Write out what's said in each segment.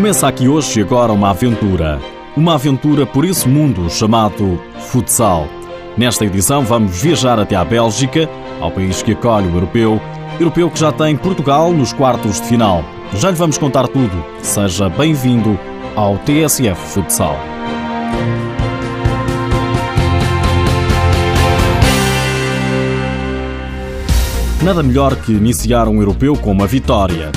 Começa aqui hoje e agora uma aventura. Uma aventura por esse mundo chamado futsal. Nesta edição vamos viajar até à Bélgica, ao país que acolhe o europeu, europeu que já tem Portugal nos quartos de final. Já lhe vamos contar tudo. Seja bem-vindo ao TSF Futsal. Nada melhor que iniciar um europeu com uma vitória.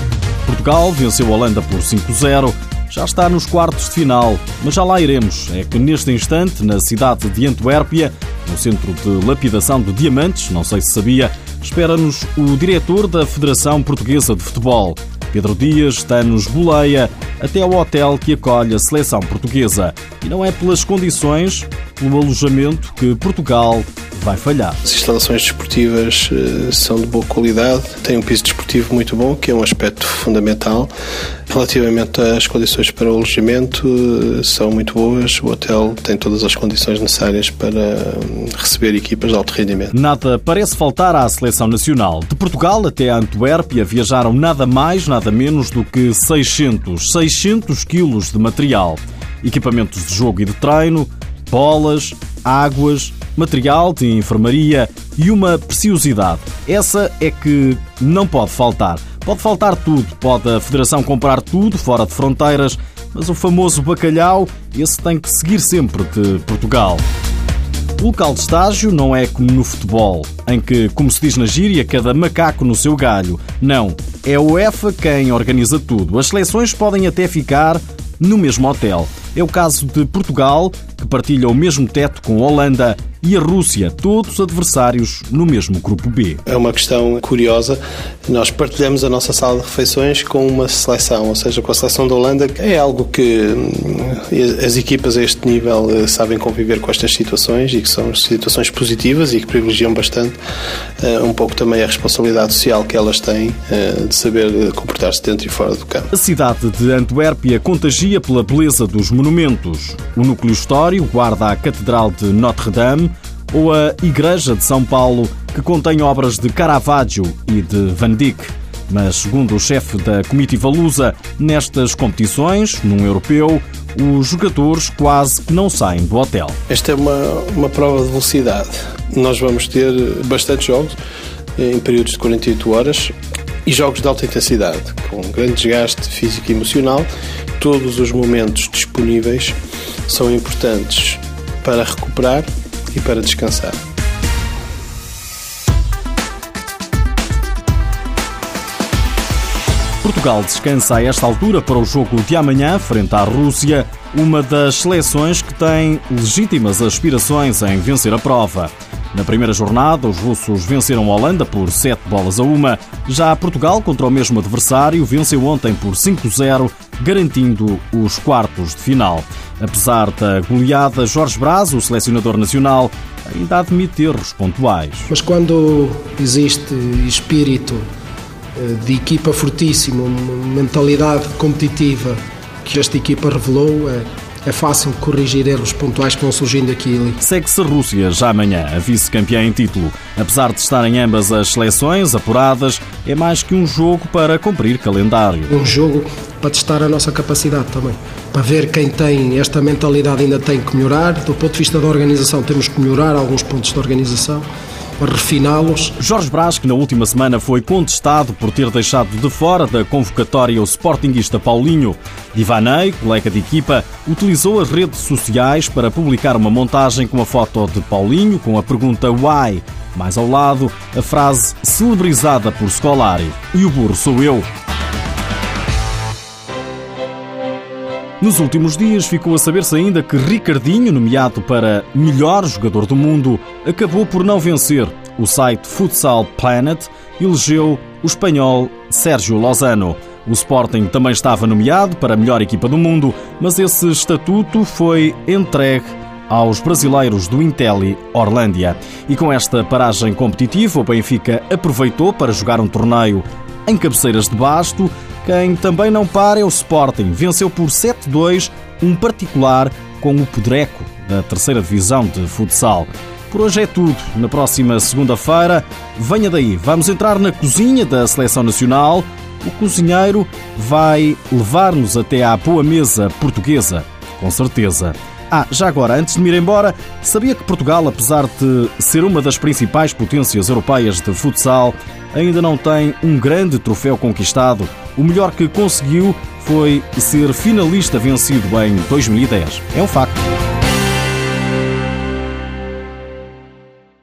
Portugal venceu a Holanda por 5-0, já está nos quartos de final, mas já lá iremos. É que neste instante, na cidade de Antuérpia, no centro de lapidação de diamantes, não sei se sabia, espera-nos o diretor da Federação Portuguesa de Futebol. Pedro Dias está-nos boleia até ao hotel que acolhe a seleção portuguesa. E não é pelas condições, pelo alojamento, que Portugal vai falhar. As instalações desportivas uh, são de boa qualidade, têm um piso desportivo muito bom, que é um aspecto fundamental. Relativamente às condições para o alojamento, uh, são muito boas. O hotel tem todas as condições necessárias para um, receber equipas de alto rendimento. Nada parece faltar à seleção nacional. De Portugal até a Antuérpia viajaram nada mais, nada menos do que 600, 600 quilos de material. Equipamentos de jogo e de treino, bolas, águas, material de enfermaria e uma preciosidade. Essa é que não pode faltar. Pode faltar tudo, pode a Federação comprar tudo fora de fronteiras, mas o famoso bacalhau, esse tem que seguir sempre de Portugal. O local de estágio não é como no futebol, em que, como se diz na gíria, cada macaco no seu galho. Não, é o UEFA quem organiza tudo. As seleções podem até ficar no mesmo hotel. É o caso de Portugal, que partilha o mesmo teto com a Holanda e a Rússia, todos adversários no mesmo grupo B. É uma questão curiosa. Nós partilhamos a nossa sala de refeições com uma seleção, ou seja, com a seleção da Holanda. É algo que hum, as equipas a este nível eh, sabem conviver com estas situações e que são situações positivas e que privilegiam bastante eh, um pouco também a responsabilidade social que elas têm eh, de saber comportar-se dentro e fora do campo. A cidade de Antuérpia contagia pela beleza dos monumentos. O núcleo histórico guarda a Catedral de Notre-Dame, ou a Igreja de São Paulo, que contém obras de Caravaggio e de Van Dyck. Mas, segundo o chefe da comitiva lusa, nestas competições, num europeu, os jogadores quase que não saem do hotel. Esta é uma, uma prova de velocidade. Nós vamos ter bastantes jogos em períodos de 48 horas e jogos de alta intensidade, com grande desgaste físico e emocional. Todos os momentos disponíveis são importantes para recuperar e para descansar. Portugal descansa a esta altura para o jogo de amanhã, frente à Rússia, uma das seleções que tem legítimas aspirações em vencer a prova. Na primeira jornada, os russos venceram a Holanda por 7 bolas a 1. Já Portugal, contra o mesmo adversário, venceu ontem por 5-0, garantindo os quartos de final. Apesar da goleada, Jorge Braz, o selecionador nacional, ainda admite erros pontuais. Mas quando existe espírito eh, de equipa fortíssimo, mentalidade competitiva que esta equipa revelou, é, é fácil corrigir erros pontuais que vão surgindo aqui e ali. Segue-se a Rússia já amanhã, a vice-campeã em título. Apesar de estarem ambas as seleções apuradas, é mais que um jogo para cumprir calendário. Um jogo para testar a nossa capacidade também. Para ver quem tem esta mentalidade ainda tem que melhorar. Do ponto de vista da organização, temos que melhorar alguns pontos da organização refiná-los. Jorge Brás, que na última semana foi contestado por ter deixado de fora da convocatória o sportinguista Paulinho. Divanei, colega de equipa, utilizou as redes sociais para publicar uma montagem com a foto de Paulinho com a pergunta Why? Mais ao lado, a frase celebrizada por Scolari. E o burro sou eu. Nos últimos dias ficou a saber-se ainda que Ricardinho, nomeado para melhor jogador do mundo, acabou por não vencer. O site Futsal Planet elegeu o espanhol Sérgio Lozano. O Sporting também estava nomeado para a melhor equipa do mundo, mas esse estatuto foi entregue aos brasileiros do Intelli Orlândia. E com esta paragem competitiva, o Benfica aproveitou para jogar um torneio em cabeceiras de basto. Quem também não para é o Sporting. Venceu por 7-2 um particular com o Podreco, da terceira divisão de futsal. Por hoje é tudo. Na próxima segunda-feira, venha daí. Vamos entrar na cozinha da Seleção Nacional o cozinheiro vai levar-nos até à boa mesa portuguesa, com certeza. Ah, já agora, antes de me ir embora, sabia que Portugal, apesar de ser uma das principais potências europeias de futsal, ainda não tem um grande troféu conquistado. O melhor que conseguiu foi ser finalista vencido em 2010. É um facto.